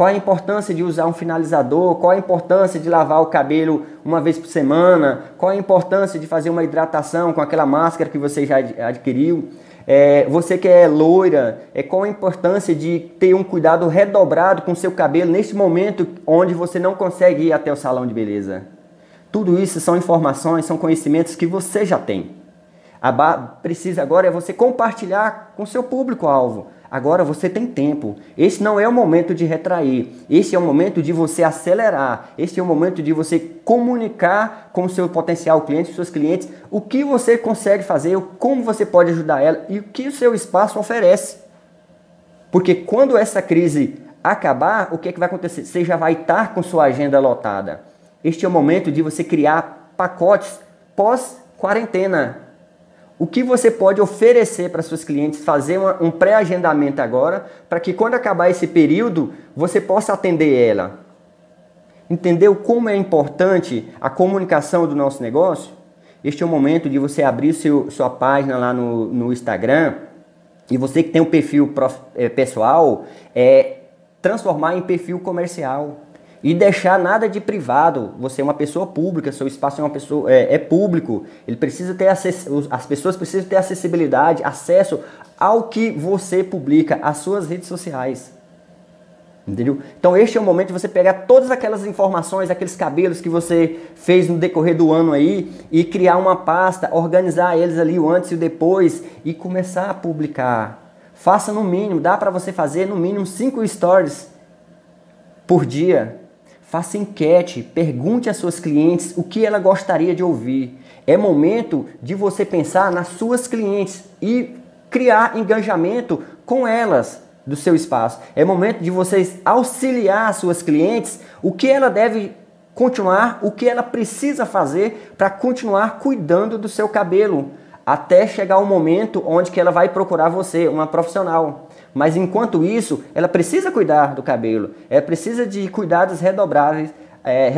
Qual a importância de usar um finalizador? Qual a importância de lavar o cabelo uma vez por semana? Qual a importância de fazer uma hidratação com aquela máscara que você já adquiriu? É, você que é loira, é, qual a importância de ter um cuidado redobrado com seu cabelo neste momento onde você não consegue ir até o salão de beleza? Tudo isso são informações, são conhecimentos que você já tem. A precisa agora é você compartilhar com seu público-alvo. Agora você tem tempo. Esse não é o momento de retrair. Esse é o momento de você acelerar. Esse é o momento de você comunicar com o seu potencial cliente, seus clientes, o que você consegue fazer, como você pode ajudar ela e o que o seu espaço oferece. Porque quando essa crise acabar, o que, é que vai acontecer? Você já vai estar com sua agenda lotada. Este é o momento de você criar pacotes pós-quarentena. O que você pode oferecer para seus clientes, fazer uma, um pré-agendamento agora, para que quando acabar esse período, você possa atender ela. Entendeu como é importante a comunicação do nosso negócio? Este é o momento de você abrir seu, sua página lá no, no Instagram e você que tem um perfil prof, é, pessoal, é, transformar em perfil comercial e deixar nada de privado. Você é uma pessoa pública, seu espaço é uma pessoa é, é público. Ele precisa ter as pessoas precisam ter acessibilidade, acesso ao que você publica, às suas redes sociais. Entendeu? Então este é o momento de você pegar todas aquelas informações, aqueles cabelos que você fez no decorrer do ano aí e criar uma pasta, organizar eles ali o antes e o depois e começar a publicar. Faça no mínimo, dá para você fazer no mínimo 5 stories por dia. Faça enquete, pergunte às suas clientes o que ela gostaria de ouvir. É momento de você pensar nas suas clientes e criar engajamento com elas do seu espaço. É momento de vocês auxiliar as suas clientes o que ela deve continuar, o que ela precisa fazer para continuar cuidando do seu cabelo, até chegar o momento onde que ela vai procurar você, uma profissional. Mas enquanto isso, ela precisa cuidar do cabelo, ela precisa de cuidados redobráveis, é,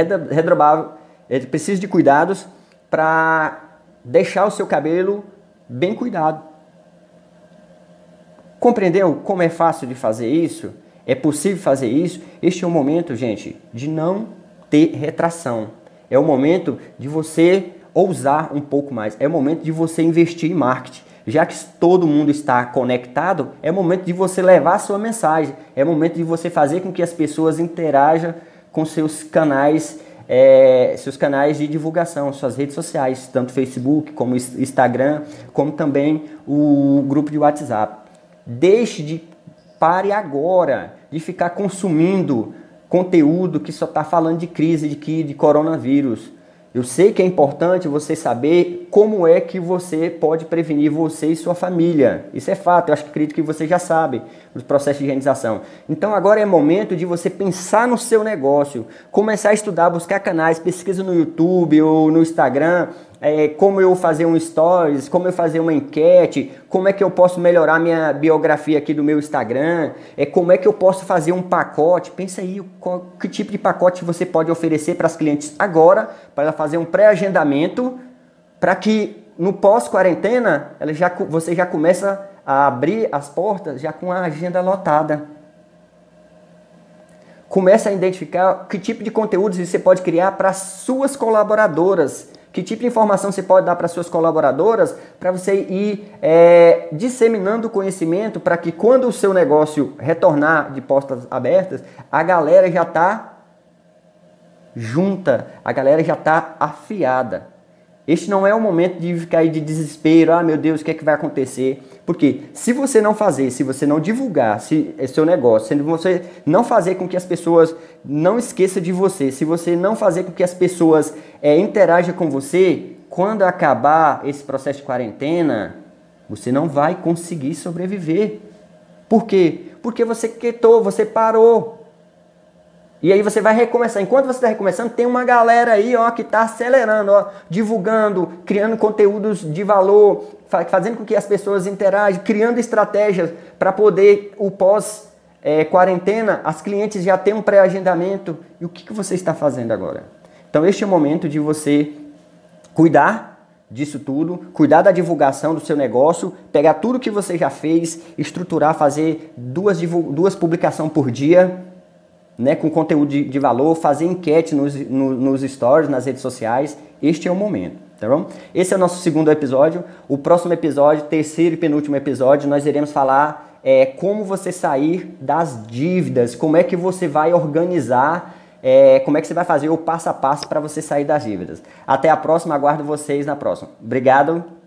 ela precisa de cuidados para deixar o seu cabelo bem cuidado. Compreendeu como é fácil de fazer isso? É possível fazer isso? Este é o momento, gente, de não ter retração. É o momento de você ousar um pouco mais. É o momento de você investir em marketing já que todo mundo está conectado, é momento de você levar a sua mensagem, é momento de você fazer com que as pessoas interajam com seus canais, é, seus canais de divulgação, suas redes sociais, tanto Facebook como Instagram, como também o grupo de WhatsApp. Deixe de pare agora de ficar consumindo conteúdo que só está falando de crise, de de coronavírus. Eu sei que é importante você saber como é que você pode prevenir você e sua família. Isso é fato, eu acho que acredito que você já sabe os processos de higienização. Então agora é momento de você pensar no seu negócio, começar a estudar, buscar canais, pesquisa no YouTube ou no Instagram, é, como eu fazer um stories, como eu fazer uma enquete, como é que eu posso melhorar minha biografia aqui do meu Instagram, é como é que eu posso fazer um pacote. Pensa aí qual, que tipo de pacote você pode oferecer para as clientes agora, para ela fazer um pré-agendamento, para que no pós-quarentena já, você já começa a abrir as portas já com a agenda lotada. Começa a identificar que tipo de conteúdos você pode criar para suas colaboradoras que tipo de informação você pode dar para suas colaboradoras para você ir é, disseminando conhecimento para que quando o seu negócio retornar de postas abertas, a galera já está junta, a galera já está afiada. Este não é o momento de ficar de desespero, ah meu Deus, o que é que vai acontecer? Porque se você não fazer, se você não divulgar se é seu negócio, se você não fazer com que as pessoas não esqueçam de você, se você não fazer com que as pessoas é, interajam com você, quando acabar esse processo de quarentena, você não vai conseguir sobreviver. Por quê? Porque você quietou, você parou. E aí você vai recomeçar. Enquanto você está recomeçando, tem uma galera aí ó, que está acelerando, ó, divulgando, criando conteúdos de valor, fazendo com que as pessoas interajam, criando estratégias para poder, o pós-quarentena, é, as clientes já têm um pré-agendamento. E o que, que você está fazendo agora? Então este é o momento de você cuidar disso tudo, cuidar da divulgação do seu negócio, pegar tudo que você já fez, estruturar, fazer duas, duas publicações por dia, né, com conteúdo de, de valor, fazer enquete nos, no, nos stories, nas redes sociais. Este é o momento, tá bom? Esse é o nosso segundo episódio. O próximo episódio, terceiro e penúltimo episódio, nós iremos falar é, como você sair das dívidas, como é que você vai organizar, é, como é que você vai fazer o passo a passo para você sair das dívidas. Até a próxima, aguardo vocês na próxima. Obrigado.